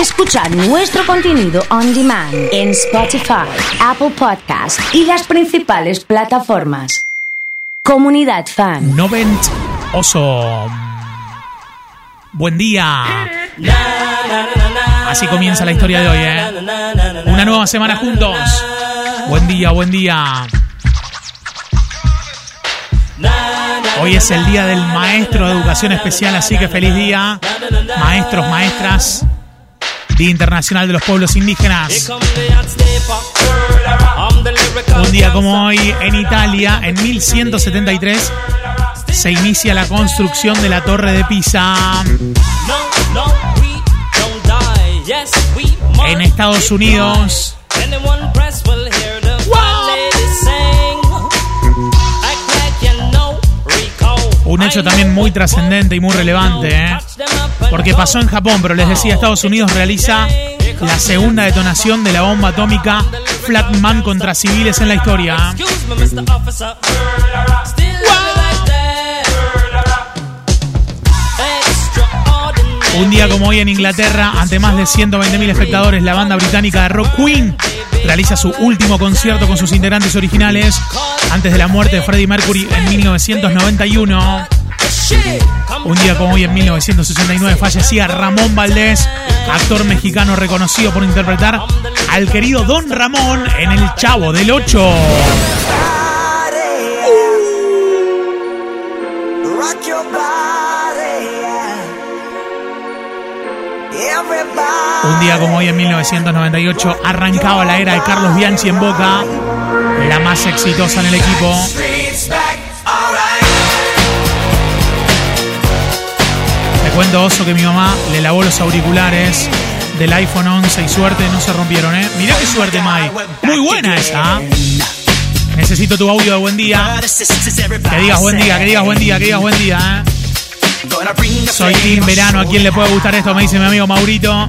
escuchar nuestro contenido on demand en Spotify, Apple Podcast y las principales plataformas. Comunidad Fan. Novent Oso. Buen día. Así comienza la historia de hoy, ¿eh? Una nueva semana juntos. Buen día, buen día. Hoy es el día del maestro de educación especial, así que feliz día. Maestros, maestras. Día Internacional de los Pueblos Indígenas. Un día como hoy en Italia, en 1173, se inicia la construcción de la Torre de Pisa. En Estados Unidos. Un hecho también muy trascendente y muy relevante, ¿eh? Porque pasó en Japón, pero les decía, Estados Unidos realiza la segunda detonación de la bomba atómica Flatman contra civiles en la historia. Un día como hoy en Inglaterra, ante más de 120.000 espectadores, la banda británica de rock Queen realiza su último concierto con sus integrantes originales antes de la muerte de Freddie Mercury en 1991. Un día como hoy en 1969 fallecía Ramón Valdés, actor mexicano reconocido por interpretar al querido Don Ramón en El Chavo del Ocho. Un día como hoy en 1998 arrancaba la era de Carlos Bianchi en Boca, la más exitosa en el equipo. Cuento, Oso, que mi mamá le lavó los auriculares del iPhone 11 y suerte no se rompieron, ¿eh? Mirá qué suerte, Mai. Muy buena esa. ¿eh? Necesito tu audio de buen día. Que digas buen día, que digas buen día, que digas buen día, ¿eh? Soy Team Verano, ¿a quién le puede gustar esto? Me dice mi amigo Maurito.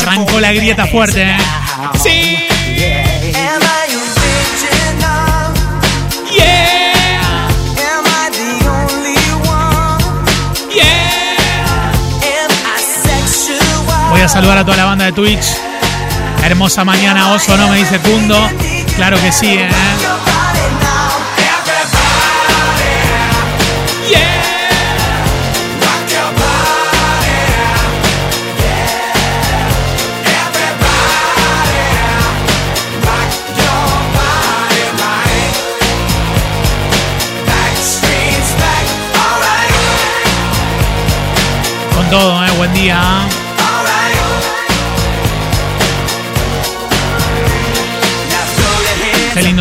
Arrancó la grieta fuerte. ¿eh? Sí. Voy a saludar a toda la banda de Twitch. Hermosa mañana, oso, ¿no? Me dice Kundo. Claro que sí, ¿eh? Con todo, ¿eh? Buen día.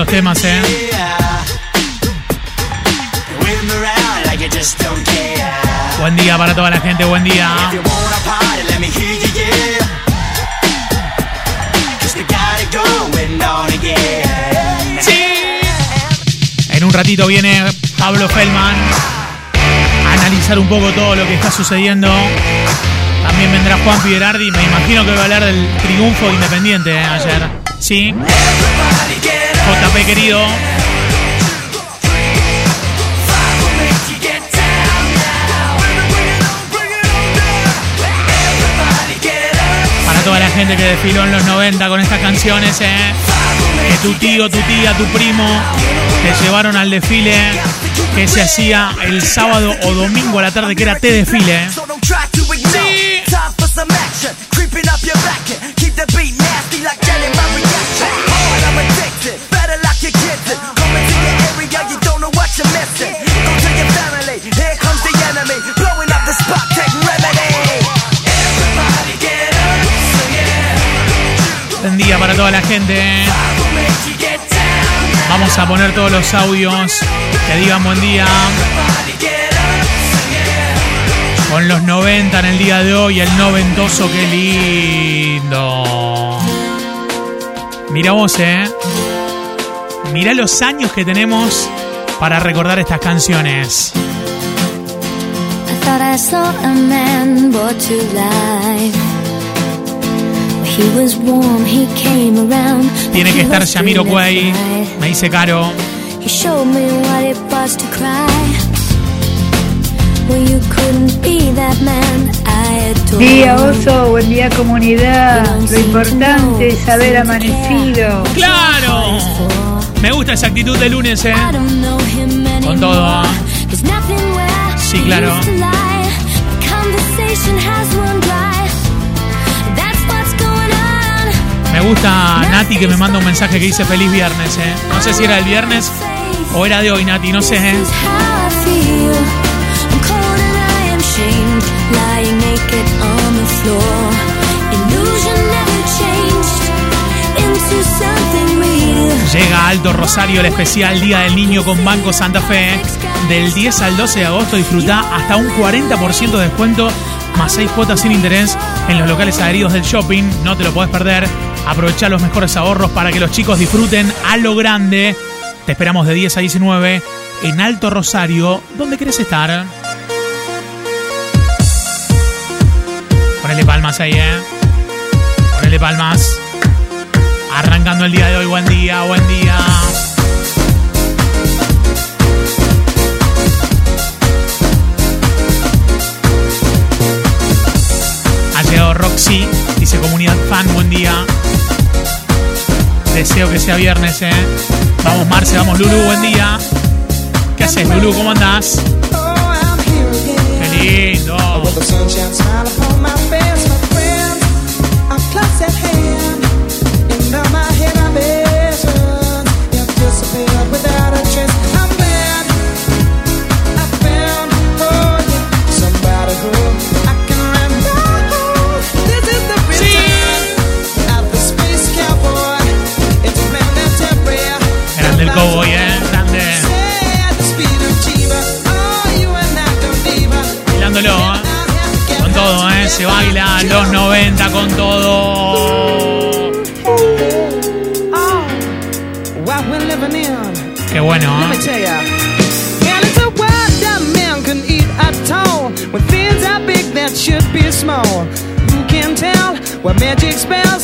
Temas, ¿eh? Buen día para toda la gente, buen día. En un ratito viene Pablo Feldman a analizar un poco todo lo que está sucediendo. También vendrá Juan Piberardi, me imagino que va a hablar del triunfo independiente ¿eh? ayer. Sí. JP querido. Para toda la gente que desfiló en los 90 con estas canciones, ¿eh? que tu tío, tu tía, tu primo te llevaron al desfile que se hacía el sábado o domingo a la tarde, que era T desfile. ¿eh? Buen toda la gente. Vamos a poner todos los audios que digan buen día. Con los 90 en el día de hoy, el noventoso, qué lindo. Mira vos, eh. Mirá los años que tenemos para recordar estas canciones. I Tiene que estar Yamiro Quay, me dice Caro. He showed me what it was to cry. Well, you couldn't be that man I adore. Día oso, buen día comunidad. Lo importante es haber amanecido. ¡Claro! Me gusta esa actitud de lunes, ¿eh? Con todo. Sí, claro. Me gusta Nati que me manda un mensaje que dice feliz viernes, ¿eh? No sé si era el viernes o era de hoy, Nati, no sé, ¿eh? Llega Alto Rosario el especial Día del Niño con Banco Santa Fe. Del 10 al 12 de agosto disfruta hasta un 40% de descuento más 6 cuotas sin interés en los locales adheridos del shopping. No te lo podés perder. Aprovecha los mejores ahorros para que los chicos disfruten a lo grande. Te esperamos de 10 a 19 en Alto Rosario. ¿Dónde querés estar? Ponele palmas ahí, ¿eh? Ponele palmas. Arrancando el día de hoy, buen día, buen día. Roxy, dice comunidad fan, buen día. Deseo que sea viernes, eh. Vamos Marce, vamos Lulu, buen día. ¿Qué haces, Lulu? ¿Cómo andás? Qué lindo.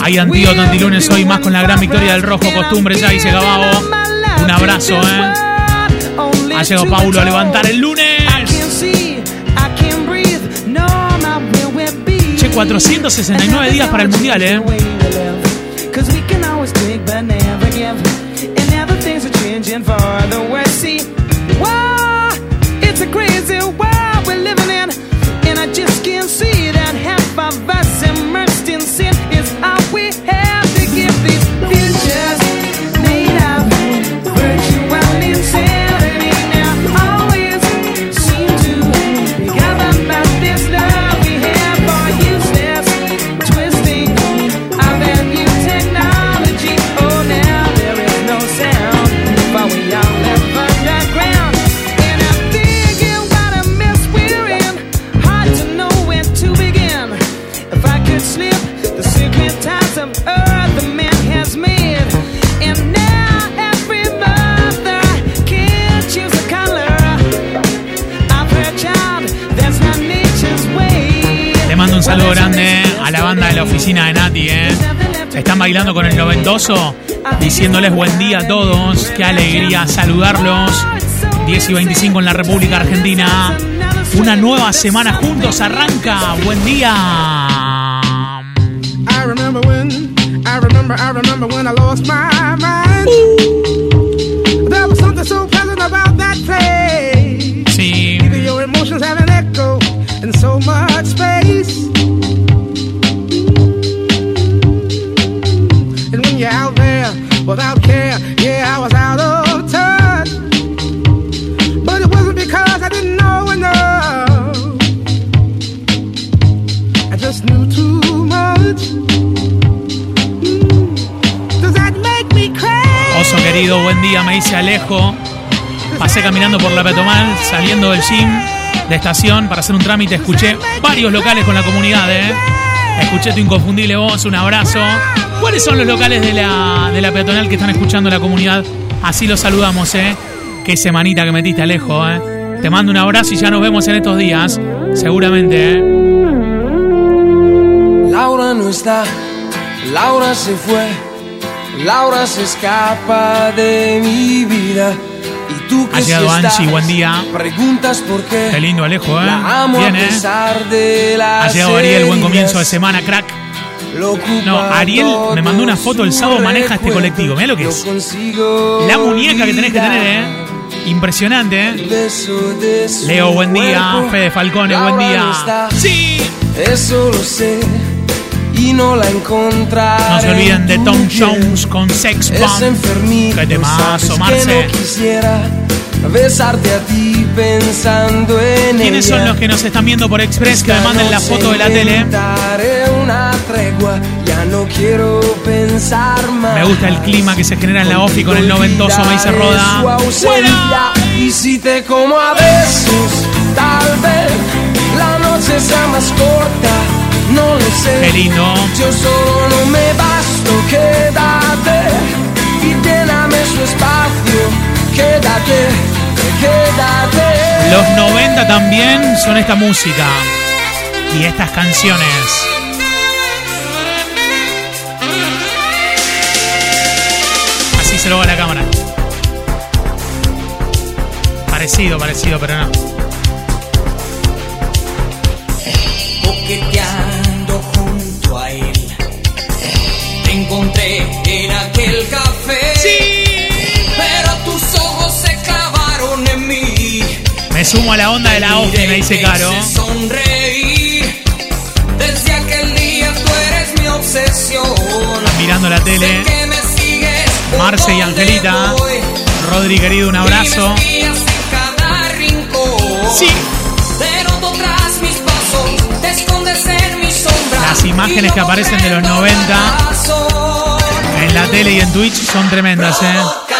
Hay antídoto antilunes hoy más con la gran victoria del rojo. Costumbre ya, dice Gababo. Un abrazo, eh. Ha llegado Paulo a levantar el lunes. Che, 469 días para el mundial, eh. Saludo grande a la banda de la oficina de Nati, eh. Están bailando con el noventoso, diciéndoles buen día a todos. Qué alegría saludarlos. 10 y 25 en la República Argentina. Una nueva semana juntos arranca. Buen día. I without oso querido, buen día, me dice Alejo. Pasé caminando por la Petomal, saliendo del gym de estación para hacer un trámite. Escuché varios locales con la comunidad, ¿eh? Escuché tu inconfundible voz, un abrazo. ¿Cuáles son los locales de la, de la peatonal que están escuchando la comunidad? Así los saludamos, ¿eh? Qué semanita que metiste, Alejo, ¿eh? Te mando un abrazo y ya nos vemos en estos días. Seguramente, ¿eh? Laura no está, Laura se fue, Laura se escapa de mi vida tú que Ha llegado si buen día. Preguntas por qué. Qué lindo Alejo, ¿eh? La amo Bien, ¿eh? Ha llegado Ariel, buen comienzo de semana, crack. No, Ariel me mandó una foto el sábado, maneja este colectivo. Mirá lo que es. La muñeca que tenés que tener, ¿eh? Impresionante, ¿eh? Leo, buen día. Fede Falcone, buen día. Sí. Eso lo sé y no la encontraré. No se olviden de Tom. Jones con Sex Bomb. Qué temazo, Marce. que no quisiera besarte a ti pensando en ¿Quiénes son los que nos están viendo por Express? Que me manden la foto de la tele. Daré una tregua, ya no quiero pensar más. Me gusta el clima que se genera en la OFI con el noventoso, me dice Roda. ausencia. Y si te como a besos, tal vez la noche sea más corta, no lo sé. Qué lindo. Yo solo no me basto, quédate y lléname su espacio. Quédate, quédate. Los 90 también son esta música y estas canciones. Así se lo va la cámara. Parecido, parecido, pero no. coqueteando junto a él. Te encontré en aquel café. Pero sumo a la onda de la OFI, me dice Caro. Te sonreí. Desde aquel día tú eres mi obsesión. Mirando la tele. Marce y Angelita. Rodri, querido, un abrazo. Sí. Las imágenes que aparecen de los comprendo 90. la razón. En la tele y en Twitch son tremendas, ¿eh?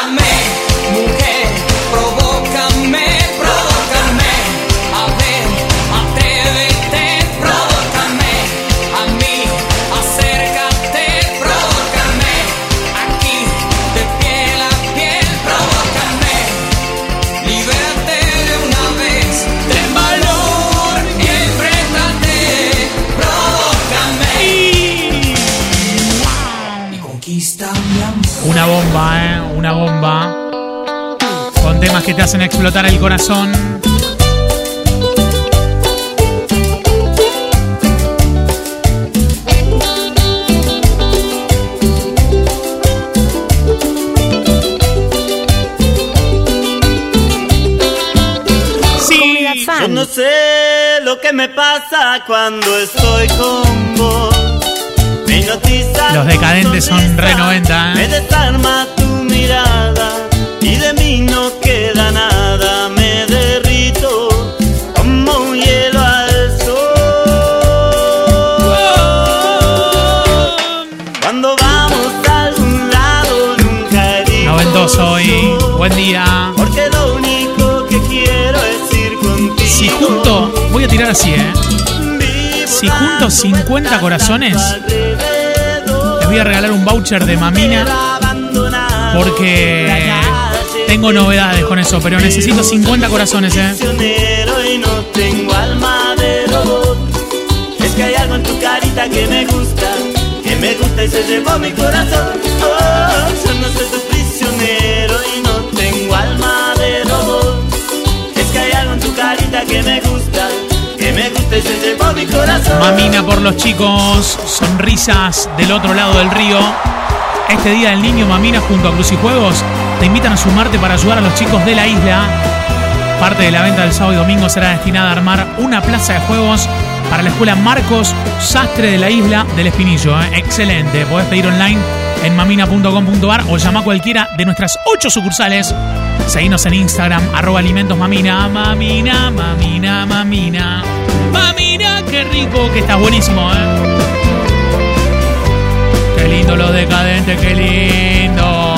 Bomba, ¿eh? Una bomba. Con temas que te hacen explotar el corazón. Sí. Yo no sé lo que me pasa cuando estoy con vos. Los decadentes son re 90, ¿eh? Me desarma tu mirada y de mí no queda nada. Me derrito como un hielo al sol. Cuando vamos a algún lado nunca digo Noventoso hoy. Buen día. Porque lo único que quiero es ir contigo. Si junto, voy a tirar así, ¿eh? Si junto 50 corazones, voy a regalar un voucher de Mamina porque tengo novedades con eso, pero necesito 50 corazones, ¿eh? Mamina por los chicos, sonrisas del otro lado del río. Este día del niño Mamina junto a Cruz y Juegos te invitan a sumarte para ayudar a los chicos de la isla. Parte de la venta del sábado y domingo será destinada a armar una plaza de juegos para la escuela Marcos Sastre de la isla del Espinillo. ¿eh? Excelente. Podés pedir online en mamina.com.ar o llama a cualquiera de nuestras ocho sucursales. Seguinos en Instagram, arroba alimentos mamina. Mamina, mamina, mamina. Mamina, qué rico, que estás buenísimo, ¿eh? Qué lindo los decadentes, qué lindo.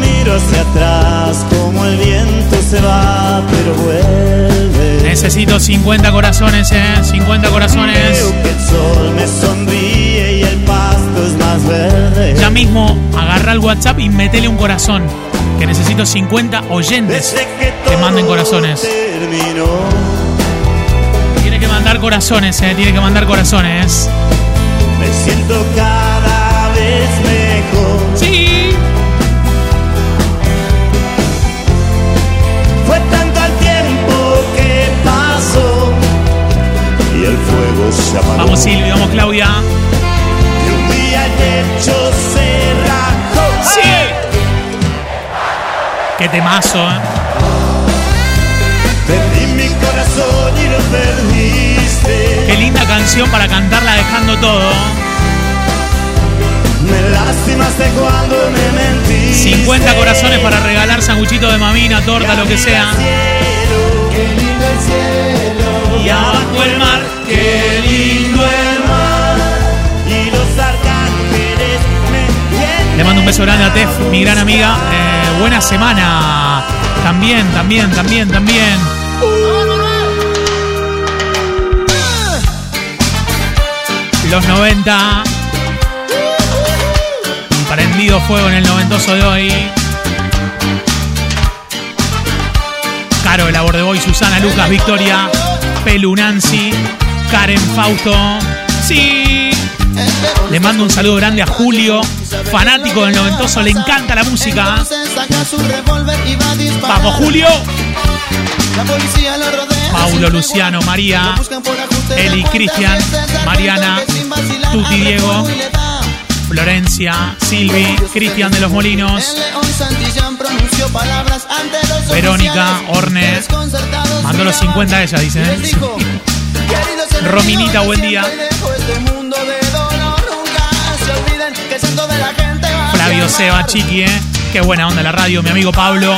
Miro hacia atrás como el viento se va, pero vuelve. Necesito 50 corazones, ¿eh? 50 corazones. Veo que el sol me sonríe y el pasto es más verde. Ya mismo agarra el WhatsApp y metele un corazón. Que necesito 50 oyentes que que manden corazones. terminó, que mandar corazones, eh, tiene que mandar corazones. Me siento cada vez mejor. Sí. Fue tanto el tiempo que pasó y el fuego se apagó. Vamos Silvio, vamos Claudia. Y un día el hecho se rajó. Sí. Qué temazo, eh. Perdiste. Qué linda canción para cantarla dejando todo. Me lastimaste cuando me mentiste. 50 corazones para regalar sanguchito de mamina, torta, lo que sea. Qué lindo el cielo. Y abajo el mar. Qué lindo el mar. Y los arcángeles me. Le mando un beso grande a Tef, mi gran amiga. Eh, buena semana. También, también, también, también. Los 90. Prendido fuego en el noventoso de hoy. Caro, Labor de Boy, Susana, Lucas, Victoria, Pelu, Nancy, Karen, Fausto. Sí. Le mando un saludo grande a Julio, fanático del noventoso, le encanta la música. Vamos, Julio. Paulo, Luciano, María, Eli, Cristian, Mariana, Tuti, Diego, Florencia, Silvi, Cristian de los Molinos, Verónica, Orne. Mandó los 50 a ella, dice. ¿eh? Rominita, buen día. Flavio Seba, Chiqui, ¿eh? Qué buena onda la radio, mi amigo Pablo,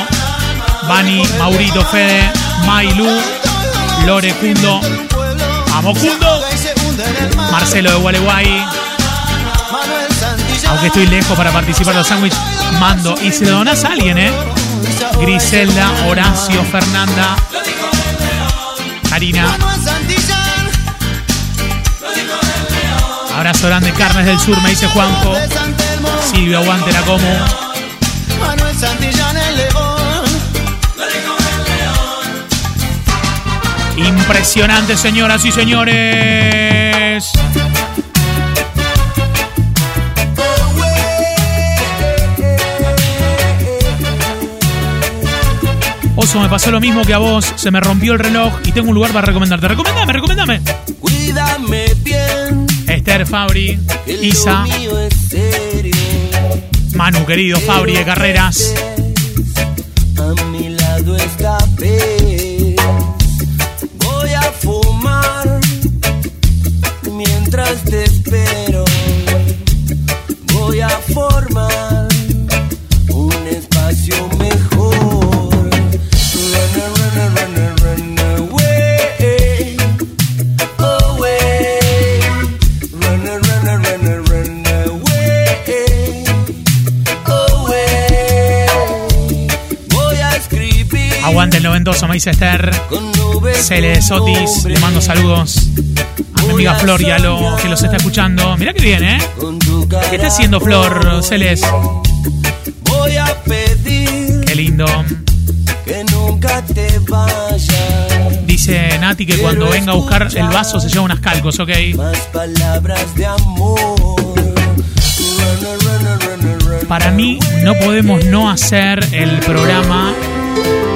Bani, Maurito, Fede, Mailu, Lore, Cundo, Amo Cundo, Marcelo de Gualeguay. Aunque estoy lejos para participar de los sándwiches, mando. Y si le donás a alguien, ¿eh? Griselda, Horacio, Fernanda, Karina. Abrazo grande, Carnes del Sur, me dice Juanjo. Silvia, aguante la como. Impresionante, señoras y señores. Oso, me pasó lo mismo que a vos. Se me rompió el reloj y tengo un lugar para recomendarte. Recomendame, recomendame. Cuídame bien. Esther Fabri, Isa. Manu, querido Fabri de Carreras. A mi lado escapé. Esther. con nubes Cele tu Sotis, nombre. le mando saludos. A mi amiga Flor y a lo que los está escuchando. Mirá que bien, ¿eh? ¿Qué está haciendo Flor, Celes? Voy a pedir Qué lindo. que nunca te vayas. Dice Nati que cuando venga a buscar el vaso se lleva unas calcos, ok. Para mí no podemos no hacer el programa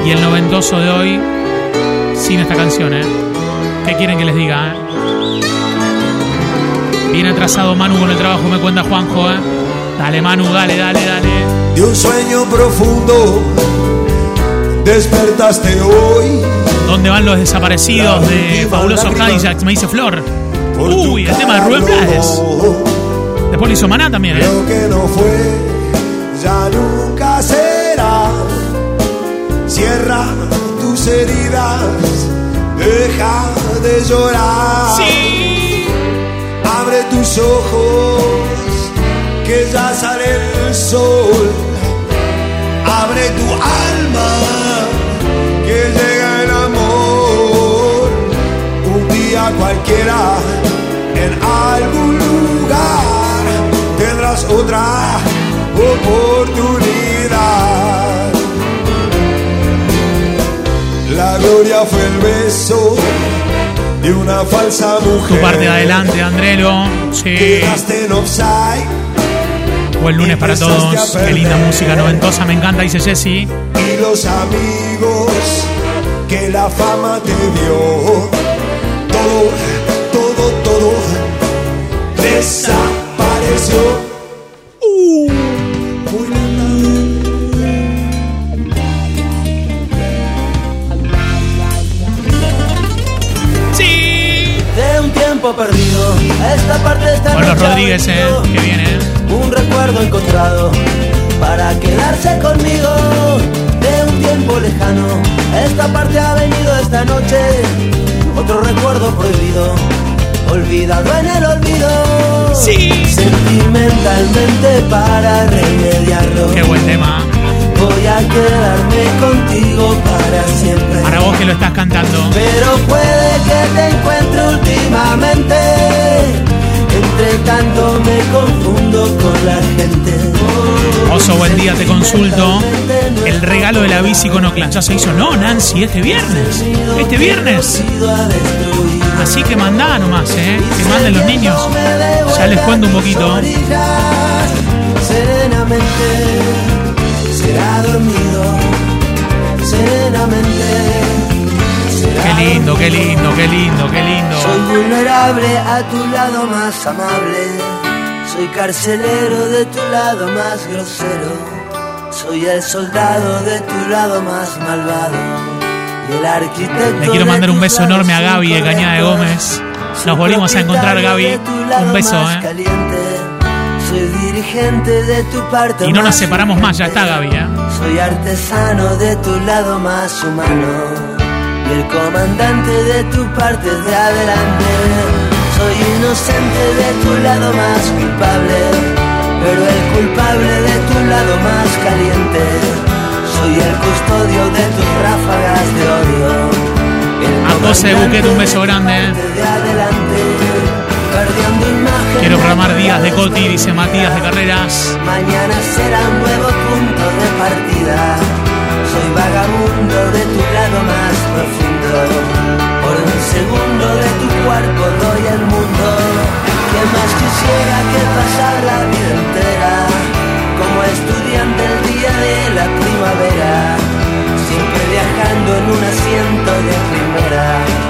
y el noventoso de hoy sin esta canción, ¿eh? ¿Qué quieren que les diga, eh? Bien atrasado Manu con el trabajo, me cuenta Juanjo, ¿eh? Dale Manu, dale, dale, dale. de un sueño profundo despertaste hoy. ¿Dónde van los desaparecidos de Fabuloso Cadillacs? Me dice Flor. Uy, el tema de Rubén Blades. Después lo hizo Maná también, ¿eh? Lo que no fue ya nunca será. Cierra tus heridas, deja de llorar. Sí. Abre tus ojos, que ya sale el sol. Abre tu alma, que llega el amor. Un día cualquiera, en algún lugar, tendrás otra oportunidad. La gloria fue el beso de una falsa mujer. Tu parte de adelante, Andrelo. Sí. Quedaste en offside Buen lunes para todos. Qué linda música noventosa, me encanta, dice Jessy. y los amigos que la fama te dio. Todo, todo, todo desapareció. Tiempo perdido. Esta parte está los Rodríguez, eh, que viene. un recuerdo encontrado para quedarse conmigo de un tiempo lejano. Esta parte ha venido esta noche otro recuerdo prohibido, olvidado en el olvido. Sí. Sentimentalmente para remediarlo. Qué buen tema. Voy a quedarme contigo para siempre. Para vos que lo estás cantando. Pero puede que te encuentre últimamente. Entre tanto me confundo con la gente. Oso, buen día, te consulto. El regalo de la bici con Oclan ya se hizo. No, Nancy, este viernes. Este viernes. Así que mandá nomás, ¿eh? Que manden los niños. Ya les cuento un poquito. Serenamente será dormido. Qué lindo, qué lindo, qué lindo, qué lindo. Soy vulnerable a tu lado más amable. Soy carcelero de tu lado más grosero. Soy el soldado de tu lado más malvado. Y el arquitecto. Le quiero mandar un beso enorme a Gaby de Cañada de. Gómez. Nos volvimos a encontrar, Gaby. Un beso, ¿eh? Dirigente de tu parte Y no nos separamos más, ya está Gaby, ¿eh? soy artesano de tu lado más humano y el comandante de tu parte de adelante. Soy inocente de tu lado más culpable, pero el culpable de tu lado más caliente. Soy el custodio de tus ráfagas de odio. el A José comandante Buquet un beso grande. parte de adelante, perdiendo Quiero programar días de Coti, dice Matías de Carreras. Mañana será un nuevo punto de partida. Soy vagabundo de tu lado más profundo. Por un segundo de tu cuerpo doy el mundo. ¿Qué más quisiera que pasar la vida entera? Como estudiante el día de la primavera. Siempre viajando en un asiento de primera.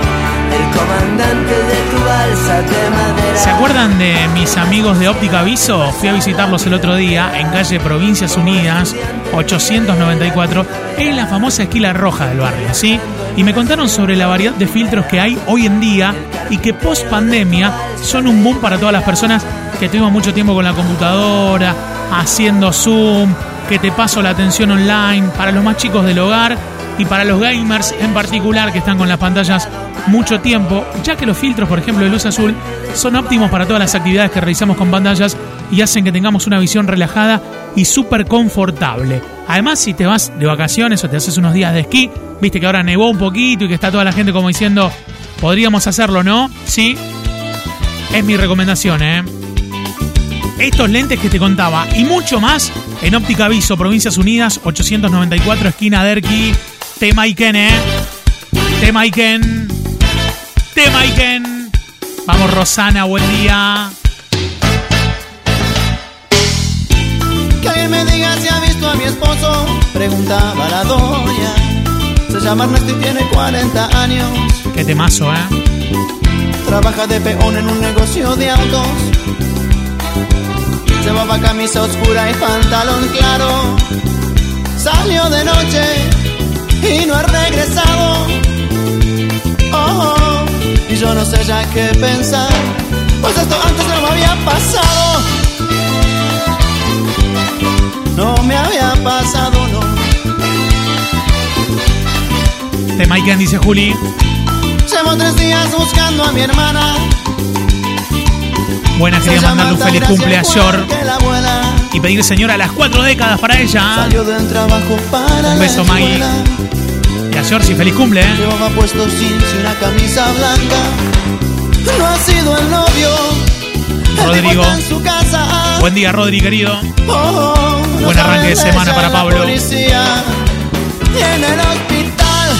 El comandante de tu balsa de madera. ¿Se acuerdan de mis amigos de Óptica Viso? Fui a visitarlos el otro día en calle Provincias Unidas, 894, en la famosa esquila roja del barrio, ¿sí? Y me contaron sobre la variedad de filtros que hay hoy en día y que post pandemia son un boom para todas las personas que tuvimos mucho tiempo con la computadora, haciendo Zoom, que te paso la atención online, para los más chicos del hogar y para los gamers en particular que están con las pantallas mucho tiempo, ya que los filtros, por ejemplo, de luz azul, son óptimos para todas las actividades que realizamos con pantallas y hacen que tengamos una visión relajada y súper confortable. Además, si te vas de vacaciones o te haces unos días de esquí, viste que ahora nevó un poquito y que está toda la gente como diciendo, podríamos hacerlo, ¿no? Sí. Es mi recomendación, ¿eh? Estos lentes que te contaba y mucho más en Óptica Viso, Provincias Unidas, 894, esquina Derqui, Temaiken, ¿eh? Temaiken. Temaiken. Vamos, Rosana, buen día. Que alguien me diga si ha visto a mi esposo, preguntaba la doña. Se llama Ernesto y tiene 40 años. Qué temazo, ¿eh? Trabaja de peón en un negocio de autos. Llevaba camisa oscura y pantalón claro. Salió de noche y no ha regresado. Oh, oh, y yo no sé ya qué pensar. Pues esto antes no me había pasado. No me había pasado, no. Temaiken, dice Juli. Llevo tres días buscando a mi hermana. Buena, quería mandarle un feliz cumpleaños abuela. y pedir señora las cuatro décadas para ella. Salió del trabajo para Un beso, Maggie. Y a Georgie, feliz cumple, ¿eh? Llevaba puesto jeans y una camisa blanca. No ha sido el novio. El Rodrigo. en su casa. Buen día, Rodri, querido. Oh, oh, Buen arranque de semana para Pablo. policía. Y en el hospital.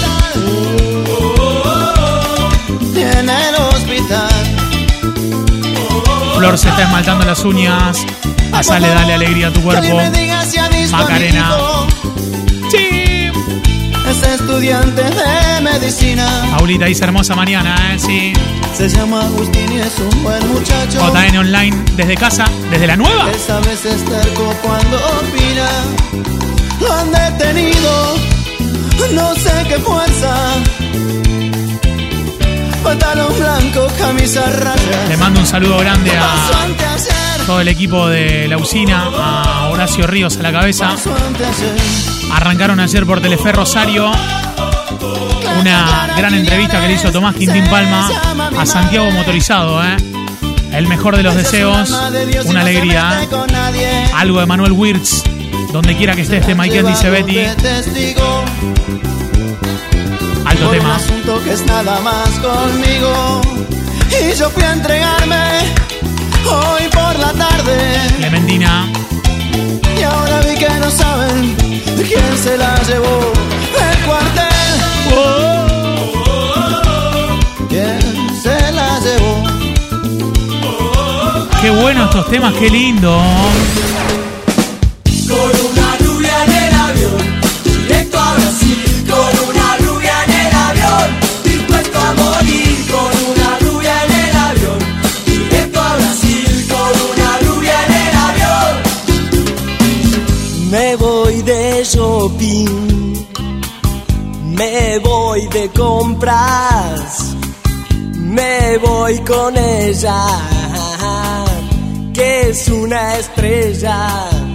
Y en el hospital. Flor se está esmaltando las uñas. Pasale, dale alegría a tu Que cuerpo. alguien estudiante de medicina. Paulita dice hermosa mañana, ¿eh? Sí. Se llama Agustín y es un buen muchacho. JN Online desde casa, desde la nueva. Terco cuando opina. Lo han detenido, no sé qué fuerza. pantalón blanco, camisa raya. Le mando un saludo grande a todo el equipo de la usina, a Horacio Ríos a la cabeza. Arrancaron ayer por Telefe Rosario una gran entrevista que le hizo Tomás Quintín Palma a Santiago Motorizado, ¿eh? El mejor de los deseos, una alegría. ¿eh? Algo de Manuel Wirtz, donde quiera que esté este Michael dice Betty. Alto tema. asunto que es nada más conmigo. Y yo fui a entregarme hoy por la tarde. Clementina, Y ahora vi que no saben quién se la llevó el cuartel. Qué bueno estos temas, qué lindo. Con una rubia en el avión, directo a Brasil. Con una rubia en el avión, dispuesto a morir. Con una rubia en el avión, directo a Brasil. Con una rubia en el avión. Me voy de shopping, me voy de compras, me voy con ella, que es una estrella.